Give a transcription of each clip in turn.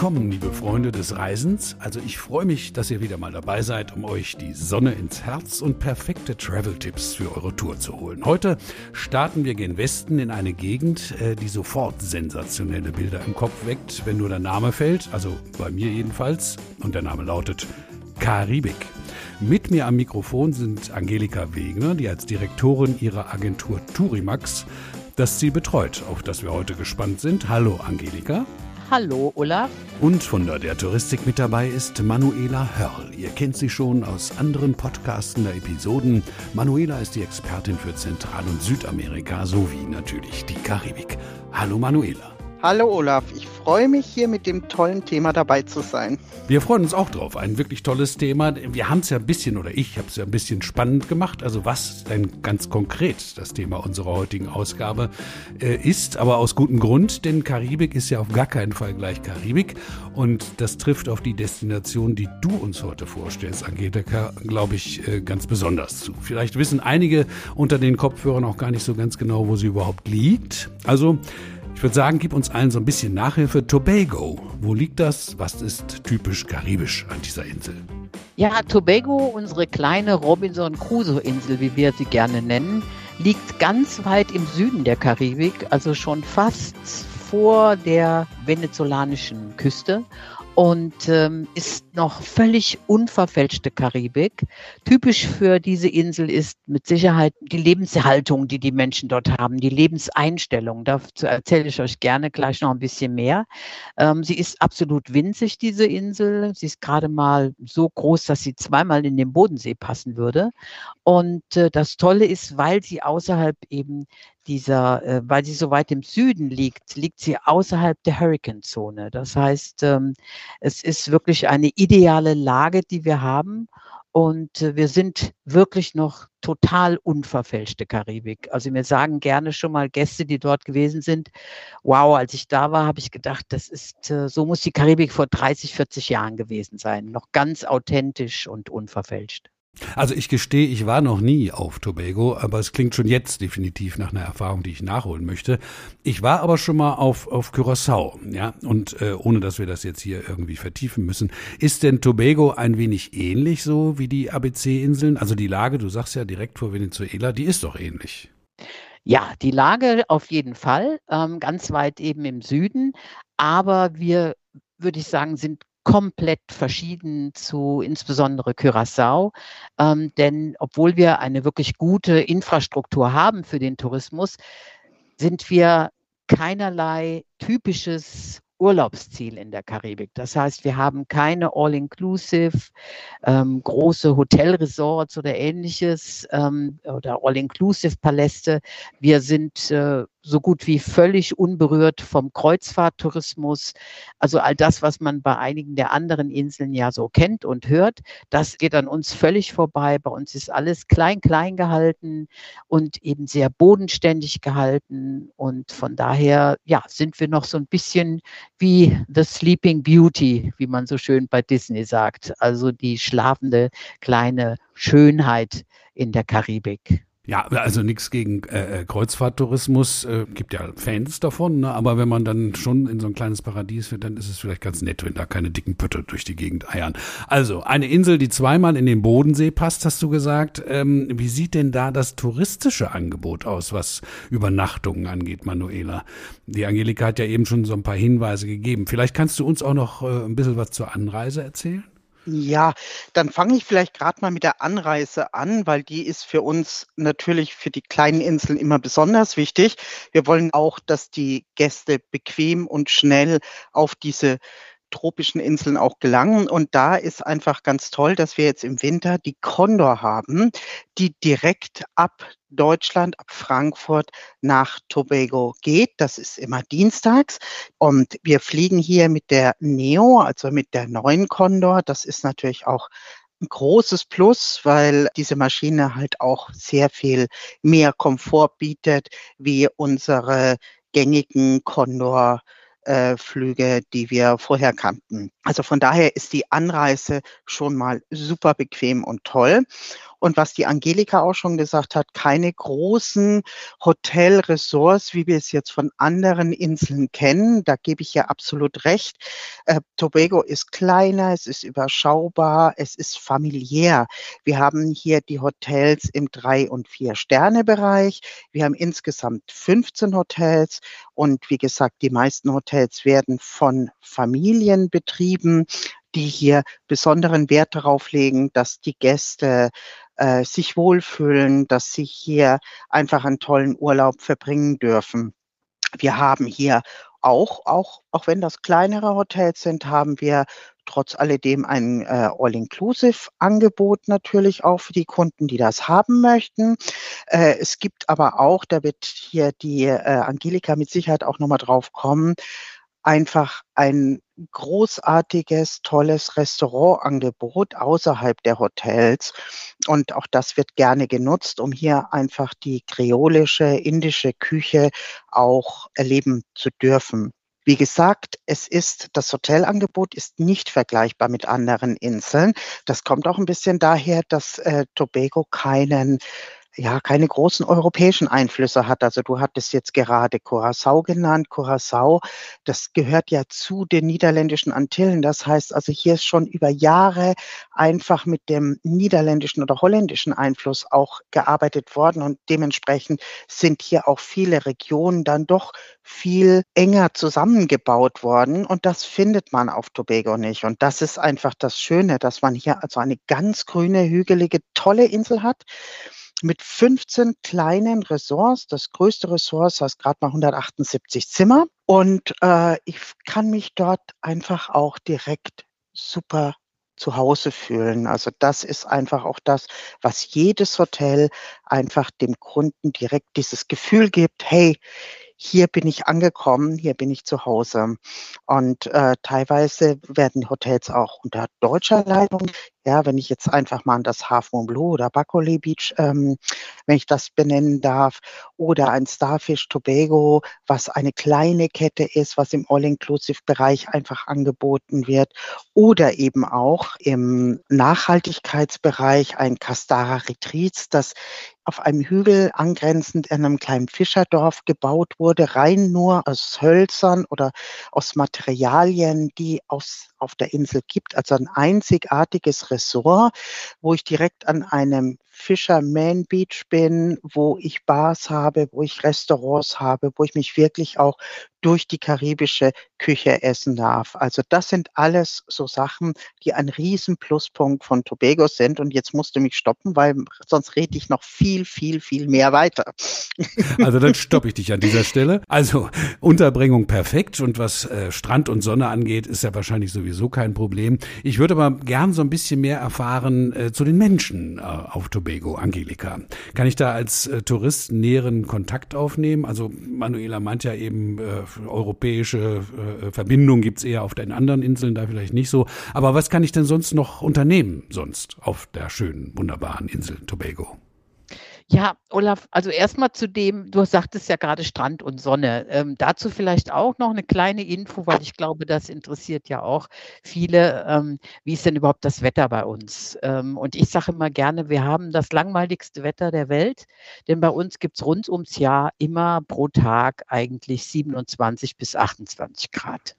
willkommen, liebe Freunde des Reisens. Also ich freue mich, dass ihr wieder mal dabei seid, um euch die Sonne ins Herz und perfekte Travel-Tipps für eure Tour zu holen. Heute starten wir gen Westen in eine Gegend, äh, die sofort sensationelle Bilder im Kopf weckt, wenn nur der Name fällt, also bei mir jedenfalls, und der Name lautet Karibik. Mit mir am Mikrofon sind Angelika Wegner, die als Direktorin ihrer Agentur Turimax das Ziel betreut, auf das wir heute gespannt sind. Hallo Angelika. Hallo Olaf. Und von der Touristik mit dabei ist Manuela Hörl. Ihr kennt sie schon aus anderen Podcasten der Episoden. Manuela ist die Expertin für Zentral- und Südamerika sowie natürlich die Karibik. Hallo Manuela. Hallo Olaf, ich freue mich hier mit dem tollen Thema dabei zu sein. Wir freuen uns auch drauf. Ein wirklich tolles Thema. Wir haben es ja ein bisschen, oder ich habe es ja ein bisschen spannend gemacht. Also was denn ganz konkret das Thema unserer heutigen Ausgabe äh, ist, aber aus gutem Grund, denn Karibik ist ja auf gar keinen Fall gleich Karibik. Und das trifft auf die Destination, die du uns heute vorstellst, Angelika, glaube ich, äh, ganz besonders zu. Vielleicht wissen einige unter den Kopfhörern auch gar nicht so ganz genau, wo sie überhaupt liegt. Also ich würde sagen, gib uns allen so ein bisschen Nachhilfe. Tobago, wo liegt das? Was ist typisch karibisch an dieser Insel? Ja, Tobago, unsere kleine Robinson Crusoe-Insel, wie wir sie gerne nennen, liegt ganz weit im Süden der Karibik, also schon fast vor der venezolanischen Küste und ähm, ist noch völlig unverfälschte Karibik. Typisch für diese Insel ist mit Sicherheit die Lebenshaltung, die die Menschen dort haben, die Lebenseinstellung. Dazu erzähle ich euch gerne gleich noch ein bisschen mehr. Ähm, sie ist absolut winzig, diese Insel. Sie ist gerade mal so groß, dass sie zweimal in den Bodensee passen würde. Und äh, das Tolle ist, weil sie außerhalb eben dieser, äh, weil sie so weit im Süden liegt, liegt sie außerhalb der Hurricane-Zone. Das heißt, ähm, es ist wirklich eine ideale Lage, die wir haben. Und äh, wir sind wirklich noch total unverfälschte Karibik. Also mir sagen gerne schon mal Gäste, die dort gewesen sind, wow, als ich da war, habe ich gedacht, das ist, äh, so muss die Karibik vor 30, 40 Jahren gewesen sein. Noch ganz authentisch und unverfälscht. Also ich gestehe, ich war noch nie auf Tobago, aber es klingt schon jetzt definitiv nach einer Erfahrung, die ich nachholen möchte. Ich war aber schon mal auf, auf Curaçao, ja, und äh, ohne dass wir das jetzt hier irgendwie vertiefen müssen. Ist denn Tobago ein wenig ähnlich so wie die ABC-Inseln? Also die Lage, du sagst ja direkt vor Venezuela, die ist doch ähnlich. Ja, die Lage auf jeden Fall, ähm, ganz weit eben im Süden, aber wir würde ich sagen, sind komplett verschieden zu insbesondere Curaçao. Ähm, denn obwohl wir eine wirklich gute Infrastruktur haben für den Tourismus, sind wir keinerlei typisches Urlaubsziel in der Karibik. Das heißt, wir haben keine All-Inclusive, ähm, große Hotelresorts oder ähnliches ähm, oder All-Inclusive-Paläste. Wir sind äh, so gut wie völlig unberührt vom Kreuzfahrttourismus. Also all das, was man bei einigen der anderen Inseln ja so kennt und hört, das geht an uns völlig vorbei. Bei uns ist alles klein, klein gehalten und eben sehr bodenständig gehalten. Und von daher, ja, sind wir noch so ein bisschen wie The Sleeping Beauty, wie man so schön bei Disney sagt. Also die schlafende kleine Schönheit in der Karibik. Ja, also nichts gegen äh, äh, Kreuzfahrttourismus, äh, gibt ja Fans davon, ne? aber wenn man dann schon in so ein kleines Paradies wird, dann ist es vielleicht ganz nett, wenn da keine dicken Pötte durch die Gegend eiern. Also eine Insel, die zweimal in den Bodensee passt, hast du gesagt. Ähm, wie sieht denn da das touristische Angebot aus, was Übernachtungen angeht, Manuela? Die Angelika hat ja eben schon so ein paar Hinweise gegeben. Vielleicht kannst du uns auch noch äh, ein bisschen was zur Anreise erzählen? Ja, dann fange ich vielleicht gerade mal mit der Anreise an, weil die ist für uns natürlich für die kleinen Inseln immer besonders wichtig. Wir wollen auch, dass die Gäste bequem und schnell auf diese tropischen Inseln auch gelangen. Und da ist einfach ganz toll, dass wir jetzt im Winter die Condor haben, die direkt ab Deutschland, ab Frankfurt nach Tobago geht. Das ist immer dienstags. Und wir fliegen hier mit der Neo, also mit der neuen Condor. Das ist natürlich auch ein großes Plus, weil diese Maschine halt auch sehr viel mehr Komfort bietet wie unsere gängigen Condor äh, Flüge, die wir vorher kannten. Also von daher ist die Anreise schon mal super bequem und toll. Und was die Angelika auch schon gesagt hat, keine großen Hotelresorts, wie wir es jetzt von anderen Inseln kennen. Da gebe ich ja absolut recht. Äh, Tobago ist kleiner, es ist überschaubar, es ist familiär. Wir haben hier die Hotels im drei und vier Sterne Bereich. Wir haben insgesamt 15 Hotels und wie gesagt, die meisten Hotels werden von Familien betrieben die hier besonderen Wert darauf legen, dass die Gäste äh, sich wohlfühlen, dass sie hier einfach einen tollen Urlaub verbringen dürfen. Wir haben hier auch, auch, auch wenn das kleinere Hotels sind, haben wir trotz alledem ein äh, All-Inclusive-Angebot natürlich auch für die Kunden, die das haben möchten. Äh, es gibt aber auch, da wird hier die äh, Angelika mit Sicherheit auch nochmal drauf kommen, einfach ein großartiges, tolles Restaurantangebot außerhalb der Hotels. Und auch das wird gerne genutzt, um hier einfach die kreolische, indische Küche auch erleben zu dürfen. Wie gesagt, es ist, das Hotelangebot ist nicht vergleichbar mit anderen Inseln. Das kommt auch ein bisschen daher, dass äh, Tobago keinen ja, keine großen europäischen Einflüsse hat. Also du hattest jetzt gerade Curacao genannt. Curacao, das gehört ja zu den niederländischen Antillen. Das heißt also, hier ist schon über Jahre einfach mit dem niederländischen oder holländischen Einfluss auch gearbeitet worden und dementsprechend sind hier auch viele Regionen dann doch viel enger zusammengebaut worden und das findet man auf Tobago nicht. Und das ist einfach das Schöne, dass man hier also eine ganz grüne, hügelige, tolle Insel hat mit 15 kleinen Ressorts. Das größte Ressort heißt gerade mal 178 Zimmer. Und äh, ich kann mich dort einfach auch direkt super zu Hause fühlen. Also das ist einfach auch das, was jedes Hotel einfach dem Kunden direkt dieses Gefühl gibt, hey, hier bin ich angekommen, hier bin ich zu Hause. Und äh, teilweise werden Hotels auch unter deutscher Leitung ja, wenn ich jetzt einfach mal an das Half Moon Blue oder Bacole Beach, ähm, wenn ich das benennen darf, oder ein Starfish Tobago, was eine kleine Kette ist, was im All-Inclusive-Bereich einfach angeboten wird, oder eben auch im Nachhaltigkeitsbereich ein Castara Retreats, das auf einem Hügel angrenzend an einem kleinen Fischerdorf gebaut wurde, rein nur aus Hölzern oder aus Materialien, die aus, auf der Insel gibt. Also ein einzigartiges Ressort, wo ich direkt an einem Fisherman Beach bin, wo ich Bars habe, wo ich Restaurants habe, wo ich mich wirklich auch durch die karibische Küche essen darf. Also das sind alles so Sachen, die ein riesen Pluspunkt von Tobago sind. Und jetzt musst du mich stoppen, weil sonst rede ich noch viel, viel, viel mehr weiter. Also dann stoppe ich dich an dieser Stelle. Also Unterbringung perfekt und was äh, Strand und Sonne angeht, ist ja wahrscheinlich sowieso kein Problem. Ich würde aber gern so ein bisschen mehr erfahren äh, zu den Menschen äh, auf Tobago, Angelika. Kann ich da als äh, Tourist näheren Kontakt aufnehmen? Also Manuela meint ja eben, äh, europäische äh, Verbindungen gibt's eher auf den anderen Inseln, da vielleicht nicht so. Aber was kann ich denn sonst noch unternehmen, sonst auf der schönen, wunderbaren Insel Tobago? Ja, Olaf, also erstmal zu dem, du sagtest ja gerade Strand und Sonne. Ähm, dazu vielleicht auch noch eine kleine Info, weil ich glaube, das interessiert ja auch viele. Ähm, wie ist denn überhaupt das Wetter bei uns? Ähm, und ich sage immer gerne, wir haben das langweiligste Wetter der Welt, denn bei uns gibt es rund ums Jahr immer pro Tag eigentlich 27 bis 28 Grad.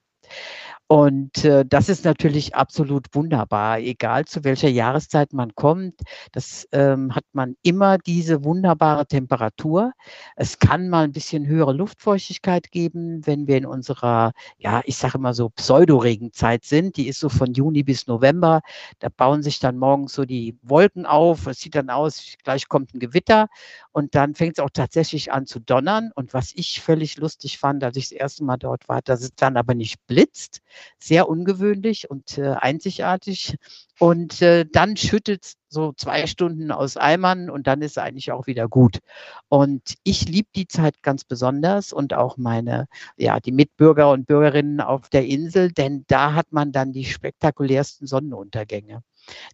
Und äh, das ist natürlich absolut wunderbar, egal zu welcher Jahreszeit man kommt. Das ähm, hat man immer diese wunderbare Temperatur. Es kann mal ein bisschen höhere Luftfeuchtigkeit geben, wenn wir in unserer, ja, ich sage immer so Pseudoregenzeit sind. Die ist so von Juni bis November. Da bauen sich dann morgens so die Wolken auf. Es sieht dann aus, gleich kommt ein Gewitter und dann fängt es auch tatsächlich an zu donnern. Und was ich völlig lustig fand, als ich das erste Mal dort war, dass es dann aber nicht blitzt, sehr ungewöhnlich und äh, einzigartig. Und äh, dann schüttet so zwei Stunden aus Eimern und dann ist eigentlich auch wieder gut. Und ich liebe die Zeit ganz besonders und auch meine, ja, die Mitbürger und Bürgerinnen auf der Insel, denn da hat man dann die spektakulärsten Sonnenuntergänge.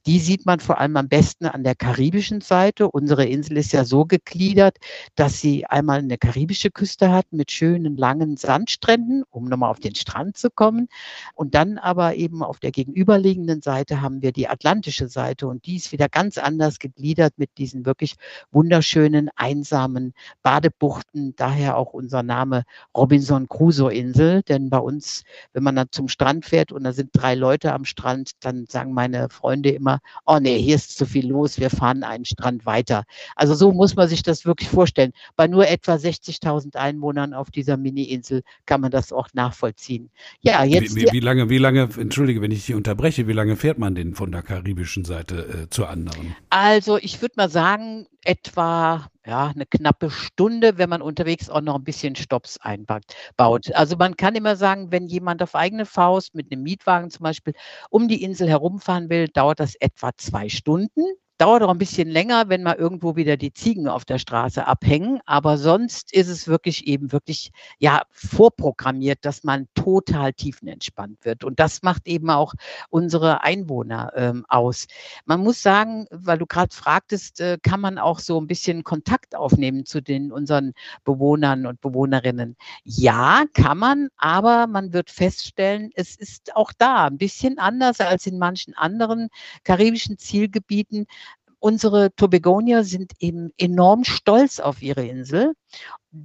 Die sieht man vor allem am besten an der karibischen Seite. Unsere Insel ist ja so gegliedert, dass sie einmal eine karibische Küste hat mit schönen langen Sandstränden, um nochmal auf den Strand zu kommen. Und dann aber eben auf der gegenüberliegenden Seite haben wir die atlantische Seite und die ist wieder ganz anders gegliedert mit diesen wirklich wunderschönen, einsamen Badebuchten. Daher auch unser Name Robinson Crusoe Insel. Denn bei uns, wenn man dann zum Strand fährt und da sind drei Leute am Strand, dann sagen meine Freunde immer, oh nee, hier ist zu viel los, wir fahren einen Strand weiter. Also so muss man sich das wirklich vorstellen. Bei nur etwa 60.000 Einwohnern auf dieser Mini-Insel kann man das auch nachvollziehen. Ja, jetzt. Wie, wie, wie, lange, wie lange, entschuldige, wenn ich Sie unterbreche, wie lange fährt man denn von der karibischen Seite äh, zur anderen? Also ich würde mal sagen, etwa ja, eine knappe Stunde, wenn man unterwegs auch noch ein bisschen Stops einbaut. Also man kann immer sagen, wenn jemand auf eigene Faust mit einem Mietwagen zum Beispiel um die Insel herumfahren will, dauert das etwa zwei Stunden. Dauert auch ein bisschen länger, wenn mal irgendwo wieder die Ziegen auf der Straße abhängen. Aber sonst ist es wirklich eben wirklich, ja, vorprogrammiert, dass man total tiefenentspannt wird. Und das macht eben auch unsere Einwohner ähm, aus. Man muss sagen, weil du gerade fragtest, äh, kann man auch so ein bisschen Kontakt aufnehmen zu den unseren Bewohnern und Bewohnerinnen? Ja, kann man, aber man wird feststellen, es ist auch da ein bisschen anders als in manchen anderen karibischen Zielgebieten unsere Tobegonier sind eben enorm stolz auf ihre Insel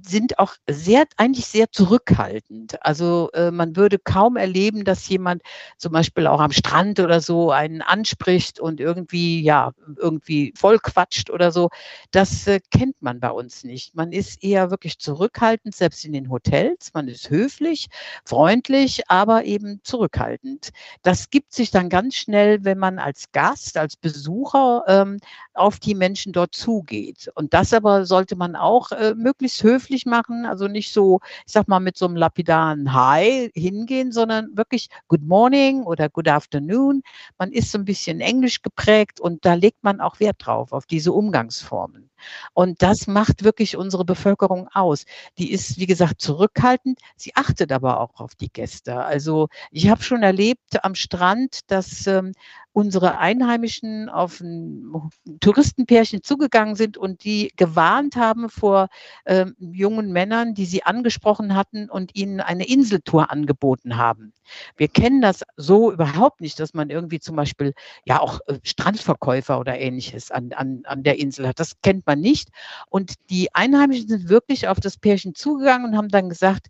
sind auch sehr, eigentlich sehr zurückhaltend. Also äh, man würde kaum erleben, dass jemand zum Beispiel auch am Strand oder so einen anspricht und irgendwie, ja, irgendwie voll quatscht oder so. Das äh, kennt man bei uns nicht. Man ist eher wirklich zurückhaltend, selbst in den Hotels. Man ist höflich, freundlich, aber eben zurückhaltend. Das gibt sich dann ganz schnell, wenn man als Gast, als Besucher ähm, auf die Menschen dort zugeht. Und das aber sollte man auch äh, möglichst höflich höflich machen, also nicht so, ich sag mal, mit so einem lapidaren Hi hingehen, sondern wirklich Good Morning oder Good Afternoon. Man ist so ein bisschen englisch geprägt und da legt man auch Wert drauf, auf diese Umgangsformen. Und das macht wirklich unsere Bevölkerung aus. Die ist, wie gesagt, zurückhaltend. Sie achtet aber auch auf die Gäste. Also ich habe schon erlebt am Strand, dass ähm, unsere Einheimischen auf ein Touristenpärchen zugegangen sind und die gewarnt haben vor ähm, jungen Männern, die sie angesprochen hatten und ihnen eine Inseltour angeboten haben. Wir kennen das so überhaupt nicht, dass man irgendwie zum Beispiel ja auch äh, Strandverkäufer oder ähnliches an, an, an der Insel hat. Das kennt man nicht. Und die Einheimischen sind wirklich auf das Pärchen zugegangen und haben dann gesagt,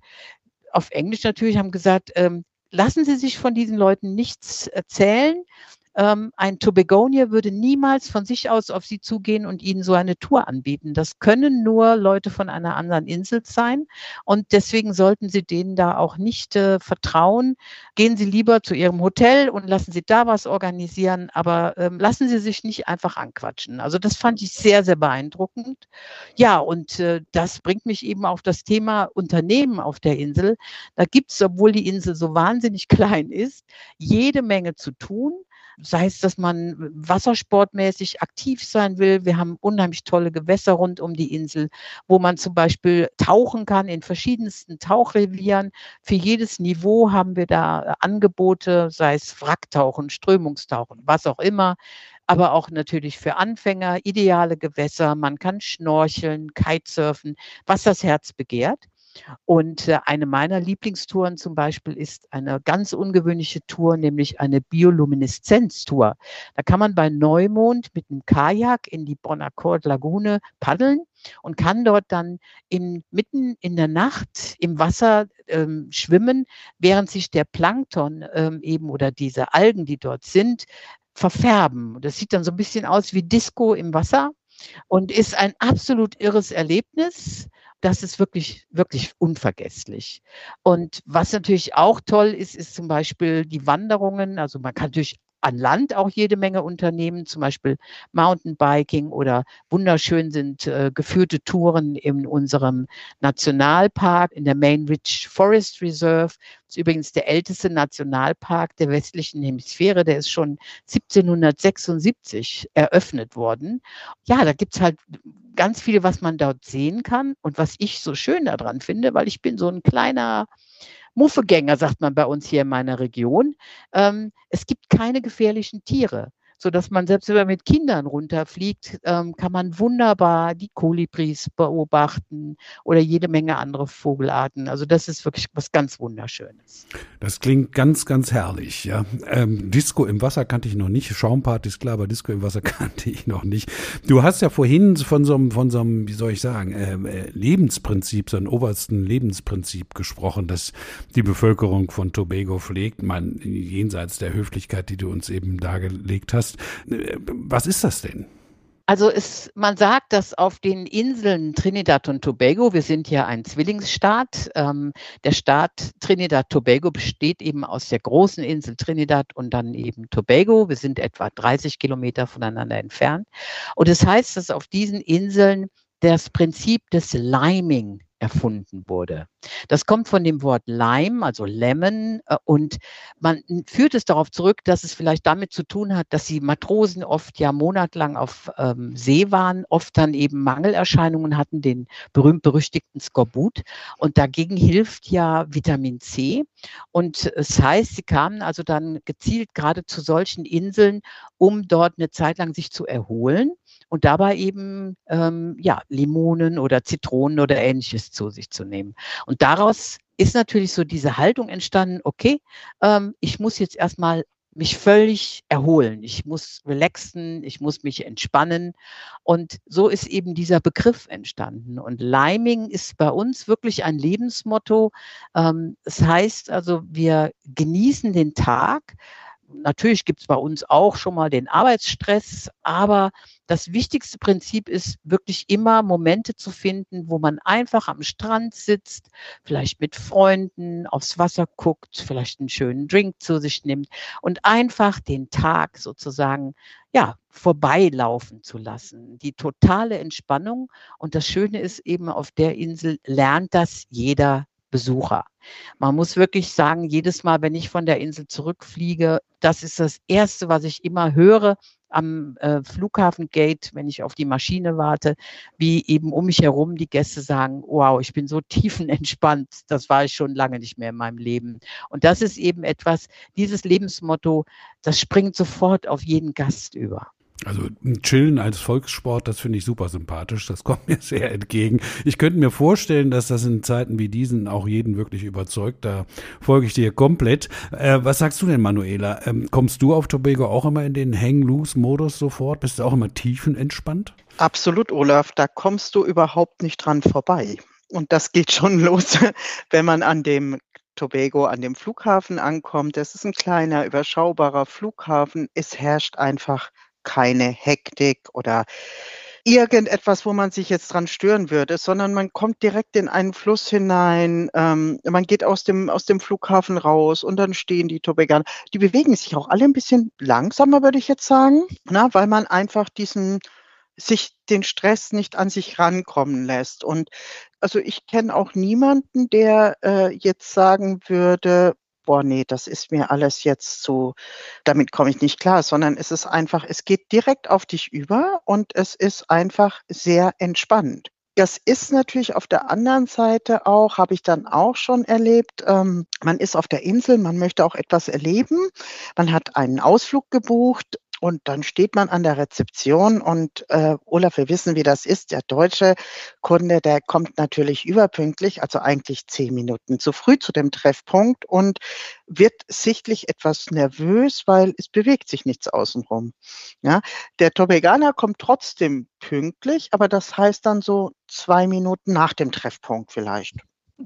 auf Englisch natürlich, haben gesagt, ähm, lassen Sie sich von diesen Leuten nichts erzählen. Ähm, ein Tobagonier würde niemals von sich aus auf sie zugehen und ihnen so eine Tour anbieten. Das können nur Leute von einer anderen Insel sein. Und deswegen sollten Sie denen da auch nicht äh, vertrauen. Gehen Sie lieber zu Ihrem Hotel und lassen Sie da was organisieren, aber ähm, lassen Sie sich nicht einfach anquatschen. Also das fand ich sehr, sehr beeindruckend. Ja, und äh, das bringt mich eben auf das Thema Unternehmen auf der Insel. Da gibt es, obwohl die Insel so wahnsinnig klein ist, jede Menge zu tun sei es, dass man wassersportmäßig aktiv sein will. Wir haben unheimlich tolle Gewässer rund um die Insel, wo man zum Beispiel tauchen kann in verschiedensten Tauchrevieren. Für jedes Niveau haben wir da Angebote, sei es Wracktauchen, Strömungstauchen, was auch immer aber auch natürlich für Anfänger ideale Gewässer. Man kann schnorcheln, Kitesurfen, was das Herz begehrt. Und äh, eine meiner Lieblingstouren zum Beispiel ist eine ganz ungewöhnliche Tour, nämlich eine Biolumineszenztour. Da kann man bei Neumond mit einem Kajak in die Bonaccord Lagune paddeln und kann dort dann in, mitten in der Nacht im Wasser ähm, schwimmen, während sich der Plankton ähm, eben oder diese Algen, die dort sind, verfärben. Das sieht dann so ein bisschen aus wie Disco im Wasser und ist ein absolut irres Erlebnis das ist wirklich, wirklich unvergesslich. Und was natürlich auch toll ist, ist zum Beispiel die Wanderungen. Also man kann natürlich an Land auch jede Menge Unternehmen, zum Beispiel Mountainbiking oder wunderschön sind äh, geführte Touren in unserem Nationalpark, in der Main Ridge Forest Reserve. Das ist übrigens der älteste Nationalpark der westlichen Hemisphäre. Der ist schon 1776 eröffnet worden. Ja, da gibt's halt ganz viel, was man dort sehen kann und was ich so schön daran finde, weil ich bin so ein kleiner Muffegänger, sagt man bei uns hier in meiner Region. Ähm, es gibt keine gefährlichen Tiere sodass man selbst wenn man mit Kindern runterfliegt, ähm, kann man wunderbar die Kolibris beobachten oder jede Menge andere Vogelarten. Also das ist wirklich was ganz Wunderschönes. Das klingt ganz, ganz herrlich. Ja. Ähm, Disco im Wasser kannte ich noch nicht. Schaumparty ist klar, aber Disco im Wasser kannte ich noch nicht. Du hast ja vorhin von so einem, von so einem, wie soll ich sagen, ähm, äh, Lebensprinzip, so einem obersten Lebensprinzip gesprochen, das die Bevölkerung von Tobago pflegt. Man jenseits der Höflichkeit, die du uns eben dargelegt hast. Äh, was ist das denn? Also es, man sagt, dass auf den Inseln Trinidad und Tobago, wir sind ja ein Zwillingsstaat, ähm, der Staat Trinidad Tobago besteht eben aus der großen Insel Trinidad und dann eben Tobago. Wir sind etwa 30 Kilometer voneinander entfernt. Und es das heißt, dass auf diesen Inseln das Prinzip des Liming erfunden wurde. Das kommt von dem Wort Lime, also Lemon, äh, und man führt es darauf zurück, dass es vielleicht damit zu tun hat, dass die Matrosen oft ja monatelang auf ähm, See waren, oft dann eben Mangelerscheinungen hatten, den berühmt-berüchtigten Skorbut. Und dagegen hilft ja Vitamin C. Und es heißt, sie kamen also dann gezielt gerade zu solchen Inseln, um dort eine Zeit lang sich zu erholen und dabei eben ähm, ja, Limonen oder Zitronen oder ähnliches zu sich zu nehmen. Und daraus ist natürlich so diese Haltung entstanden, okay, ähm, ich muss jetzt erstmal mich völlig erholen. Ich muss relaxen, ich muss mich entspannen. Und so ist eben dieser Begriff entstanden. Und Liming ist bei uns wirklich ein Lebensmotto. Ähm, das heißt also, wir genießen den Tag, natürlich gibt es bei uns auch schon mal den Arbeitsstress, aber das wichtigste Prinzip ist wirklich immer Momente zu finden, wo man einfach am Strand sitzt, vielleicht mit Freunden aufs Wasser guckt, vielleicht einen schönen Drink zu sich nimmt und einfach den Tag sozusagen ja, vorbeilaufen zu lassen. Die totale Entspannung. Und das Schöne ist eben, auf der Insel lernt das jeder Besucher. Man muss wirklich sagen, jedes Mal, wenn ich von der Insel zurückfliege, das ist das Erste, was ich immer höre am äh, Flughafengate, wenn ich auf die Maschine warte, wie eben um mich herum die Gäste sagen, wow, ich bin so tiefenentspannt, das war ich schon lange nicht mehr in meinem Leben. Und das ist eben etwas, dieses Lebensmotto, das springt sofort auf jeden Gast über. Also Chillen als Volkssport, das finde ich super sympathisch. Das kommt mir sehr entgegen. Ich könnte mir vorstellen, dass das in Zeiten wie diesen auch jeden wirklich überzeugt. Da folge ich dir komplett. Äh, was sagst du denn, Manuela? Ähm, kommst du auf Tobago auch immer in den Hang-Loose-Modus sofort? Bist du auch immer tiefenentspannt? Absolut, Olaf. Da kommst du überhaupt nicht dran vorbei. Und das geht schon los, wenn man an dem Tobago an dem Flughafen ankommt. Das ist ein kleiner, überschaubarer Flughafen. Es herrscht einfach keine Hektik oder irgendetwas, wo man sich jetzt dran stören würde, sondern man kommt direkt in einen Fluss hinein, ähm, man geht aus dem, aus dem Flughafen raus und dann stehen die Tobeganer. Die bewegen sich auch alle ein bisschen langsamer, würde ich jetzt sagen, na, weil man einfach diesen sich den Stress nicht an sich rankommen lässt. Und also ich kenne auch niemanden, der äh, jetzt sagen würde, boah, nee, das ist mir alles jetzt so, damit komme ich nicht klar, sondern es ist einfach, es geht direkt auf dich über und es ist einfach sehr entspannend. Das ist natürlich auf der anderen Seite auch, habe ich dann auch schon erlebt, ähm, man ist auf der Insel, man möchte auch etwas erleben, man hat einen Ausflug gebucht und dann steht man an der Rezeption und äh, Olaf, wir wissen, wie das ist. Der deutsche Kunde, der kommt natürlich überpünktlich, also eigentlich zehn Minuten zu früh zu dem Treffpunkt und wird sichtlich etwas nervös, weil es bewegt sich nichts außenrum. Ja, der Tobeganer kommt trotzdem pünktlich, aber das heißt dann so zwei Minuten nach dem Treffpunkt vielleicht.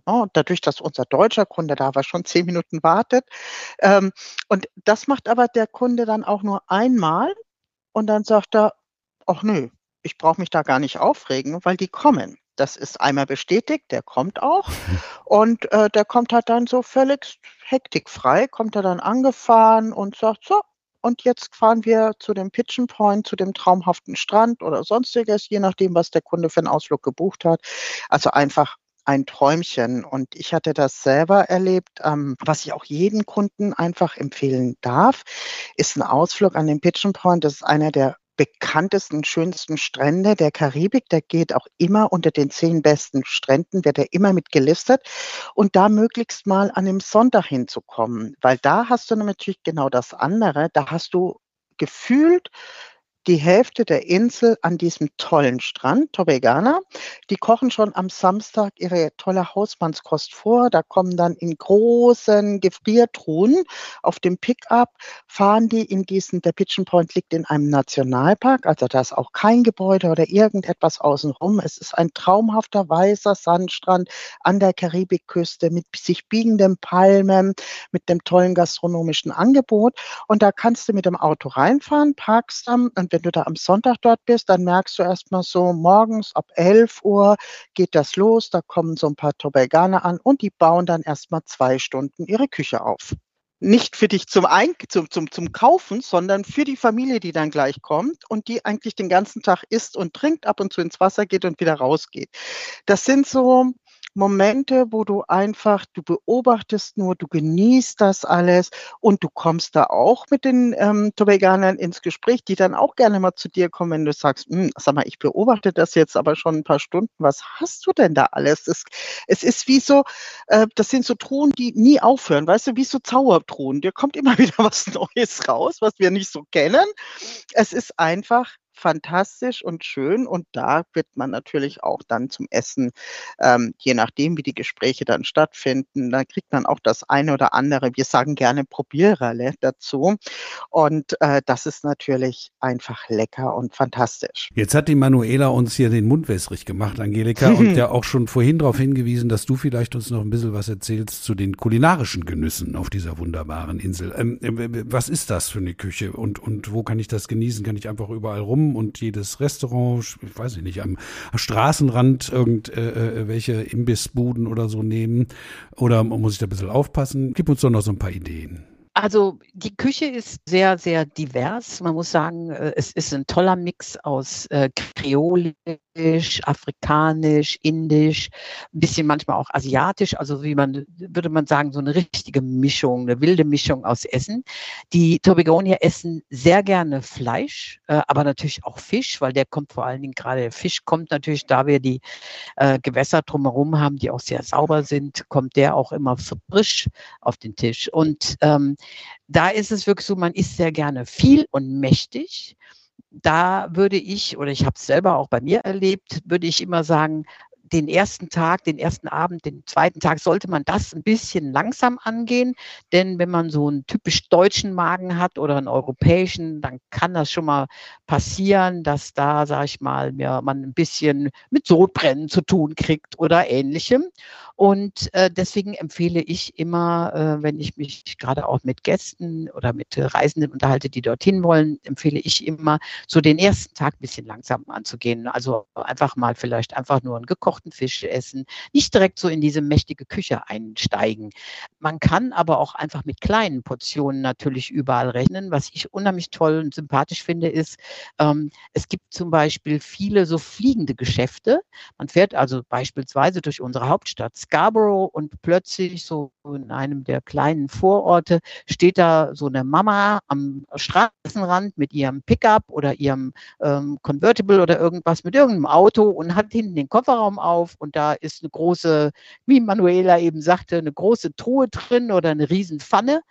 Oh, dadurch, dass unser deutscher Kunde da aber schon zehn Minuten wartet. Ähm, und das macht aber der Kunde dann auch nur einmal und dann sagt er, ach nö, ich brauche mich da gar nicht aufregen, weil die kommen. Das ist einmal bestätigt, der kommt auch. Und äh, der kommt halt dann so völlig hektikfrei, kommt er dann angefahren und sagt, so, und jetzt fahren wir zu dem Pitchen Point, zu dem traumhaften Strand oder sonstiges, je nachdem, was der Kunde für einen Ausflug gebucht hat. Also einfach ein Träumchen. Und ich hatte das selber erlebt. Ähm, was ich auch jeden Kunden einfach empfehlen darf, ist ein Ausflug an den Pigeon Point. Das ist einer der bekanntesten, schönsten Strände der Karibik. Der geht auch immer unter den zehn besten Stränden, wird er immer mit gelistet. Und da möglichst mal an dem Sonntag hinzukommen, weil da hast du natürlich genau das andere. Da hast du gefühlt die Hälfte der Insel an diesem tollen Strand, Tobegana. Die kochen schon am Samstag ihre tolle Hausmannskost vor. Da kommen dann in großen Gefriertruhen auf dem Pickup, fahren die in diesen, der Pigeon Point liegt in einem Nationalpark, also da ist auch kein Gebäude oder irgendetwas außenrum. Es ist ein traumhafter weißer Sandstrand an der Karibikküste mit sich biegenden Palmen, mit dem tollen gastronomischen Angebot. Und da kannst du mit dem Auto reinfahren, parkst dann und wenn du da am Sonntag dort bist, dann merkst du erstmal so, morgens ab 11 Uhr geht das los, da kommen so ein paar Tobaganer an und die bauen dann erstmal zwei Stunden ihre Küche auf. Nicht für dich zum, Ein zum, zum, zum Kaufen, sondern für die Familie, die dann gleich kommt und die eigentlich den ganzen Tag isst und trinkt, ab und zu ins Wasser geht und wieder rausgeht. Das sind so, Momente, wo du einfach, du beobachtest nur, du genießt das alles und du kommst da auch mit den ähm, Tobaganern ins Gespräch, die dann auch gerne mal zu dir kommen, wenn du sagst, hm, sag mal, ich beobachte das jetzt aber schon ein paar Stunden, was hast du denn da alles? Es, es ist wie so, äh, das sind so Truhen, die nie aufhören, weißt du, wie so Zaubertruhen. Dir kommt immer wieder was Neues raus, was wir nicht so kennen. Es ist einfach fantastisch und schön. Und da wird man natürlich auch dann zum Essen, ähm, je nachdem, wie die Gespräche dann stattfinden, da kriegt man auch das eine oder andere. Wir sagen gerne Probierralle dazu. Und äh, das ist natürlich einfach lecker und fantastisch. Jetzt hat die Manuela uns hier den Mund wässrig gemacht, Angelika, und ja auch schon vorhin darauf hingewiesen, dass du vielleicht uns noch ein bisschen was erzählst zu den kulinarischen Genüssen auf dieser wunderbaren Insel. Ähm, äh, was ist das für eine Küche und, und wo kann ich das genießen? Kann ich einfach überall rum und jedes Restaurant, ich weiß nicht, am, Straßenrand irgendwelche äh, Imbissbuden oder so nehmen? Oder muss ich da ein bisschen aufpassen? Gib uns doch noch so ein paar Ideen. Also die Küche ist sehr, sehr divers. Man muss sagen, äh, es ist ein toller Mix aus äh, Kreolisch, Afrikanisch, Indisch, ein bisschen manchmal auch asiatisch. Also wie man, würde man sagen, so eine richtige Mischung, eine wilde Mischung aus Essen. Die Tobagonier essen sehr gerne Fleisch, äh, aber natürlich auch Fisch, weil der kommt vor allen Dingen gerade, der Fisch kommt natürlich, da wir die äh, Gewässer drumherum haben, die auch sehr sauber sind, kommt der auch immer frisch auf den Tisch. Und ähm, da ist es wirklich so, man isst sehr gerne viel und mächtig. Da würde ich, oder ich habe es selber auch bei mir erlebt, würde ich immer sagen, den ersten Tag, den ersten Abend, den zweiten Tag sollte man das ein bisschen langsam angehen. Denn wenn man so einen typisch deutschen Magen hat oder einen europäischen, dann kann das schon mal passieren, dass da, sag ich mal, ja, man ein bisschen mit Sodbrennen zu tun kriegt oder ähnlichem. Und äh, deswegen empfehle ich immer, äh, wenn ich mich gerade auch mit Gästen oder mit Reisenden unterhalte, die dorthin wollen, empfehle ich immer, so den ersten Tag ein bisschen langsam anzugehen. Also einfach mal vielleicht einfach nur einen gekochten Fisch essen, nicht direkt so in diese mächtige Küche einsteigen. Man kann aber auch einfach mit kleinen Portionen natürlich überall rechnen. Was ich unheimlich toll und sympathisch finde, ist, ähm, es gibt zum Beispiel viele so fliegende Geschäfte. Man fährt also beispielsweise durch unsere Hauptstadt Scarborough und plötzlich so in einem der kleinen Vororte steht da so eine Mama am Straßenrand mit ihrem Pickup oder ihrem ähm, Convertible oder irgendwas mit irgendeinem Auto und hat hinten den Kofferraum auf und da ist eine große, wie Manuela eben sagte, eine große Truhe drin oder eine Riesenpfanne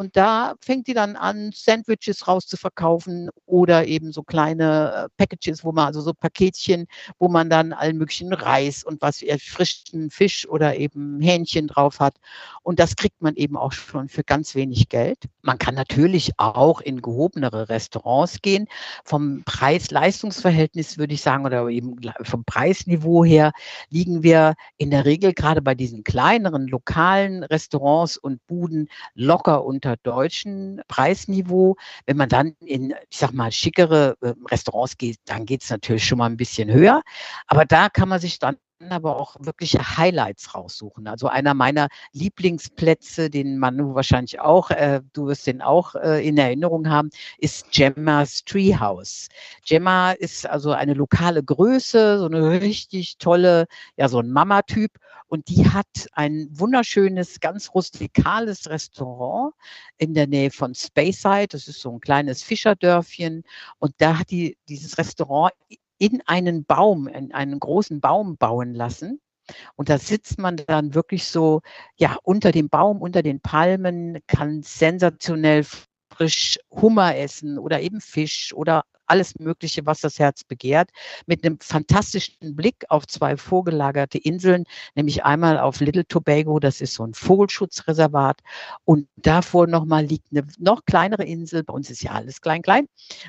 und da fängt die dann an, Sandwiches rauszuverkaufen oder eben so kleine äh, Packages, wo man, also so Paketchen, wo man dann allen möglichen Reis und was frischen Fisch oder eben Hähnchen drauf hat. Und das kriegt man eben auch schon für ganz wenig Geld. Man kann natürlich auch in gehobenere Restaurants gehen. Vom Preis-Leistungs-Verhältnis würde ich sagen, oder eben vom Preisniveau her liegen wir in der Regel gerade bei diesen kleineren lokalen Restaurants und Buden locker unter unter deutschen Preisniveau. Wenn man dann in, ich sag mal, schickere ähm, Restaurants geht, dann geht es natürlich schon mal ein bisschen höher. Aber da kann man sich dann aber auch wirkliche Highlights raussuchen. Also einer meiner Lieblingsplätze, den man wahrscheinlich auch, äh, du wirst den auch äh, in Erinnerung haben, ist Gemma's Treehouse. Gemma ist also eine lokale Größe, so eine richtig tolle, ja, so ein Mama-Typ. Und die hat ein wunderschönes, ganz rustikales Restaurant in der Nähe von Speyside. Das ist so ein kleines Fischerdörfchen. Und da hat die dieses Restaurant in einen Baum, in einen großen Baum bauen lassen. Und da sitzt man dann wirklich so, ja, unter dem Baum, unter den Palmen, kann sensationell frisch Hummer essen oder eben Fisch oder alles Mögliche, was das Herz begehrt, mit einem fantastischen Blick auf zwei vorgelagerte Inseln, nämlich einmal auf Little Tobago, das ist so ein Vogelschutzreservat, und davor nochmal liegt eine noch kleinere Insel, bei uns ist ja alles klein, klein,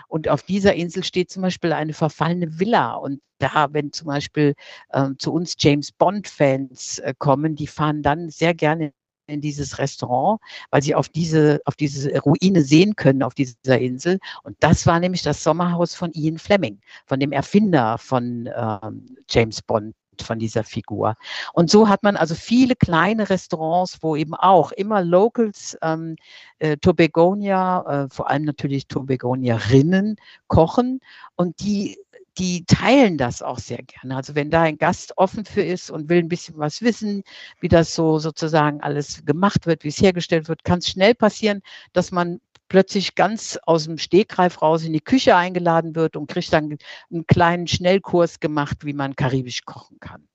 und auf dieser Insel steht zum Beispiel eine verfallene Villa und da, wenn zum Beispiel äh, zu uns James Bond-Fans äh, kommen, die fahren dann sehr gerne in dieses Restaurant, weil sie auf diese, auf diese Ruine sehen können, auf dieser Insel. Und das war nämlich das Sommerhaus von Ian Fleming, von dem Erfinder von ähm, James Bond von dieser Figur. Und so hat man also viele kleine Restaurants, wo eben auch immer Locals, ähm, äh, Tobagonia, äh, vor allem natürlich Tobagonierinnen kochen und die die teilen das auch sehr gerne. Also wenn da ein Gast offen für ist und will ein bisschen was wissen, wie das so sozusagen alles gemacht wird, wie es hergestellt wird, kann es schnell passieren, dass man plötzlich ganz aus dem Stegreif raus in die Küche eingeladen wird und kriegt dann einen kleinen Schnellkurs gemacht, wie man karibisch kochen kann.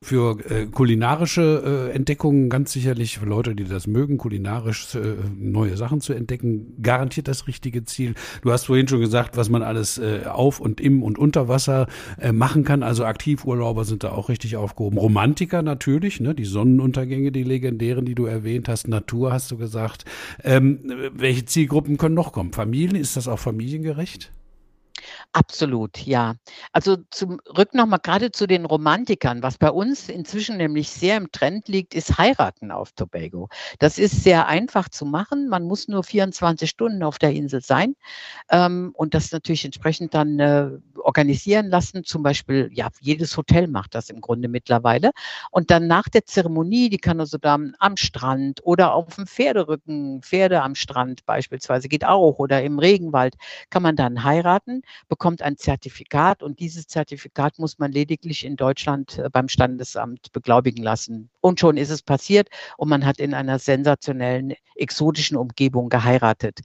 Für äh, kulinarische äh, Entdeckungen ganz sicherlich, für Leute, die das mögen, kulinarisch äh, neue Sachen zu entdecken, garantiert das richtige Ziel. Du hast vorhin schon gesagt, was man alles äh, auf und im und unter Wasser äh, machen kann. Also Aktivurlauber sind da auch richtig aufgehoben. Romantiker natürlich, ne? die Sonnenuntergänge, die legendären, die du erwähnt hast. Natur hast du gesagt. Ähm, welche Zielgruppen können noch kommen? Familien, ist das auch familiengerecht? Absolut, ja. Also zurück nochmal gerade zu den Romantikern. Was bei uns inzwischen nämlich sehr im Trend liegt, ist heiraten auf Tobago. Das ist sehr einfach zu machen. Man muss nur 24 Stunden auf der Insel sein ähm, und das natürlich entsprechend dann äh, organisieren lassen. Zum Beispiel, ja, jedes Hotel macht das im Grunde mittlerweile. Und dann nach der Zeremonie, die kann also dann am Strand oder auf dem Pferderücken, Pferde am Strand beispielsweise geht auch oder im Regenwald, kann man dann heiraten bekommt ein Zertifikat und dieses Zertifikat muss man lediglich in Deutschland äh, beim Standesamt beglaubigen lassen. Und schon ist es passiert und man hat in einer sensationellen, exotischen Umgebung geheiratet.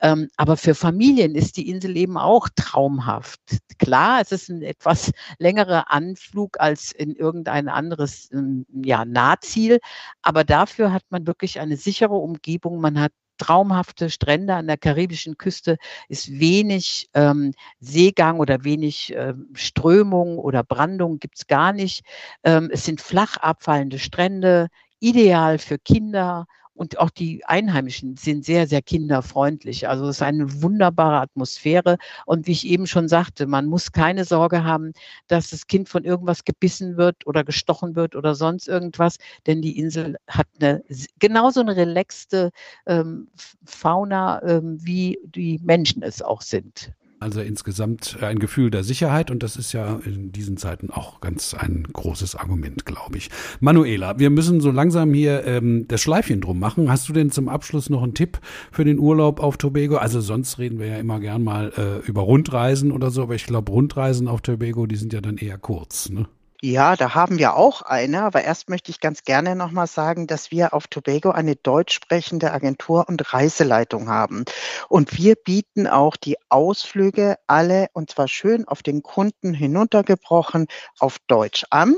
Ähm, aber für Familien ist die Insel eben auch traumhaft. Klar, es ist ein etwas längerer Anflug als in irgendein anderes ähm, ja, Nahziel, aber dafür hat man wirklich eine sichere Umgebung. Man hat traumhafte Strände an der karibischen Küste, ist wenig ähm, Seegang oder wenig äh, Strömung oder Brandung gibt es gar nicht. Ähm, es sind flach abfallende Strände, ideal für Kinder und auch die Einheimischen sind sehr, sehr kinderfreundlich. Also es ist eine wunderbare Atmosphäre. Und wie ich eben schon sagte, man muss keine Sorge haben, dass das Kind von irgendwas gebissen wird oder gestochen wird oder sonst irgendwas, denn die Insel hat eine genauso eine relaxte ähm, Fauna, ähm, wie die Menschen es auch sind. Also insgesamt ein Gefühl der Sicherheit und das ist ja in diesen Zeiten auch ganz ein großes Argument, glaube ich. Manuela, wir müssen so langsam hier ähm, das Schleifchen drum machen. Hast du denn zum Abschluss noch einen Tipp für den Urlaub auf Tobago? Also sonst reden wir ja immer gern mal äh, über Rundreisen oder so, aber ich glaube Rundreisen auf Tobago, die sind ja dann eher kurz, ne? Ja, da haben wir auch eine, aber erst möchte ich ganz gerne nochmal sagen, dass wir auf Tobago eine deutsch sprechende Agentur und Reiseleitung haben. Und wir bieten auch die Ausflüge alle, und zwar schön auf den Kunden hinuntergebrochen, auf Deutsch an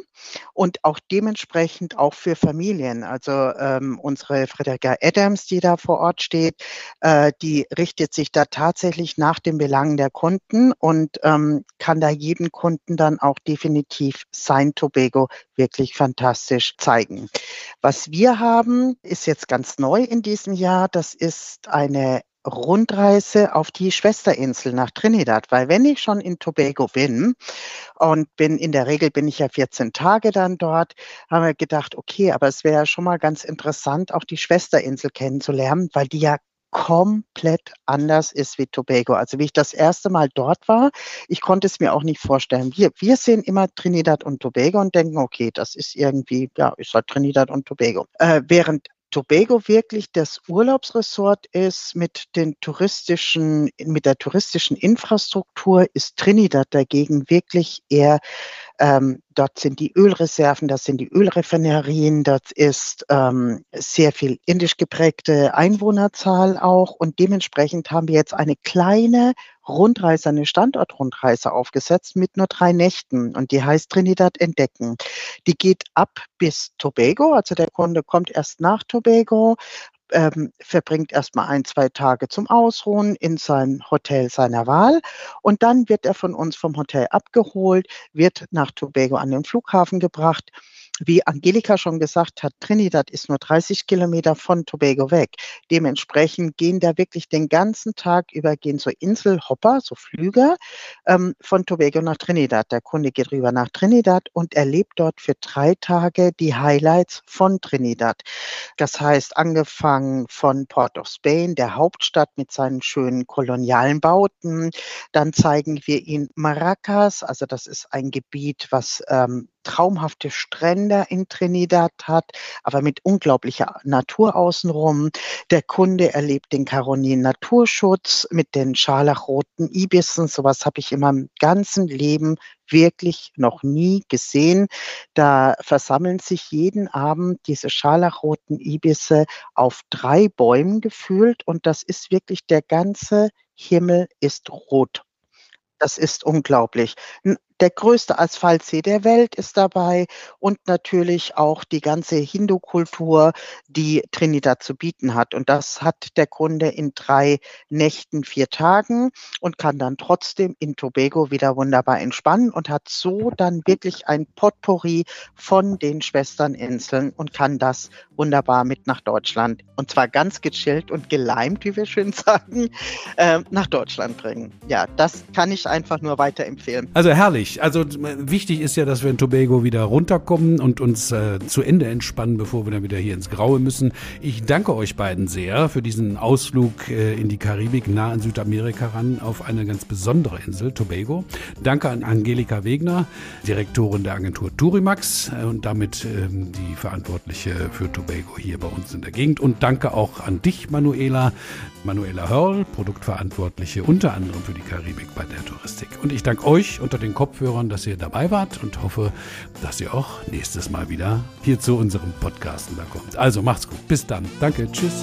und auch dementsprechend auch für Familien. Also ähm, unsere Frederika Adams, die da vor Ort steht, äh, die richtet sich da tatsächlich nach den Belangen der Kunden und ähm, kann da jeden Kunden dann auch definitiv sein Tobago wirklich fantastisch zeigen. Was wir haben, ist jetzt ganz neu in diesem Jahr. Das ist eine Rundreise auf die Schwesterinsel nach Trinidad, weil wenn ich schon in Tobago bin und bin in der Regel bin ich ja 14 Tage dann dort, haben wir gedacht, okay, aber es wäre schon mal ganz interessant, auch die Schwesterinsel kennenzulernen, weil die ja komplett anders ist wie Tobago. Also wie ich das erste Mal dort war, ich konnte es mir auch nicht vorstellen. Wir, wir sehen immer Trinidad und Tobago und denken, okay, das ist irgendwie, ja, ist halt Trinidad und Tobago. Äh, während Tobago wirklich das Urlaubsresort ist mit den touristischen, mit der touristischen Infrastruktur, ist Trinidad dagegen wirklich eher ähm, dort sind die Ölreserven, das sind die Ölrefinerien, dort ist ähm, sehr viel indisch geprägte Einwohnerzahl auch und dementsprechend haben wir jetzt eine kleine Rundreise, eine Standortrundreise aufgesetzt mit nur drei Nächten und die heißt Trinidad Entdecken. Die geht ab bis Tobago, also der Kunde kommt erst nach Tobago, ähm, verbringt erstmal ein, zwei Tage zum Ausruhen in sein Hotel seiner Wahl und dann wird er von uns vom Hotel abgeholt, wird nach Tobago an den Flughafen gebracht wie Angelika schon gesagt hat, Trinidad ist nur 30 Kilometer von Tobago weg. Dementsprechend gehen da wirklich den ganzen Tag über, gehen so Inselhopper, so Flüge ähm, von Tobago nach Trinidad. Der Kunde geht rüber nach Trinidad und erlebt dort für drei Tage die Highlights von Trinidad. Das heißt, angefangen von Port of Spain, der Hauptstadt mit seinen schönen kolonialen Bauten. Dann zeigen wir ihn Maracas, also das ist ein Gebiet, was ähm, traumhafte Strände in Trinidad hat, aber mit unglaublicher Natur außenrum. Der Kunde erlebt den Caronin Naturschutz mit den scharlachroten Ibissen. Sowas habe ich in meinem ganzen Leben wirklich noch nie gesehen. Da versammeln sich jeden Abend diese scharlachroten Ibisse auf drei Bäumen gefühlt und das ist wirklich der ganze Himmel ist rot. Das ist unglaublich der größte Asphaltsee der Welt ist dabei und natürlich auch die ganze Hindu-Kultur, die Trinidad zu bieten hat. Und das hat der Kunde in drei Nächten, vier Tagen und kann dann trotzdem in Tobago wieder wunderbar entspannen und hat so dann wirklich ein Potpourri von den Schwesterninseln und kann das wunderbar mit nach Deutschland und zwar ganz gechillt und geleimt, wie wir schön sagen, äh, nach Deutschland bringen. Ja, das kann ich einfach nur weiterempfehlen. Also herrlich wichtig. Also wichtig ist ja, dass wir in Tobago wieder runterkommen und uns äh, zu Ende entspannen, bevor wir dann wieder hier ins Graue müssen. Ich danke euch beiden sehr für diesen Ausflug äh, in die Karibik, nah an Südamerika ran, auf eine ganz besondere Insel, Tobago. Danke an Angelika Wegner, Direktorin der Agentur Turimax äh, und damit ähm, die Verantwortliche für Tobago hier bei uns in der Gegend. Und danke auch an dich, Manuela, Manuela Hörl, Produktverantwortliche unter anderem für die Karibik bei der Touristik. Und ich danke euch unter den Kopfhörern, dass ihr dabei wart und hoffe, dass ihr auch nächstes Mal wieder hier zu unserem Podcast da kommt. Also macht's gut. Bis dann. Danke. Tschüss.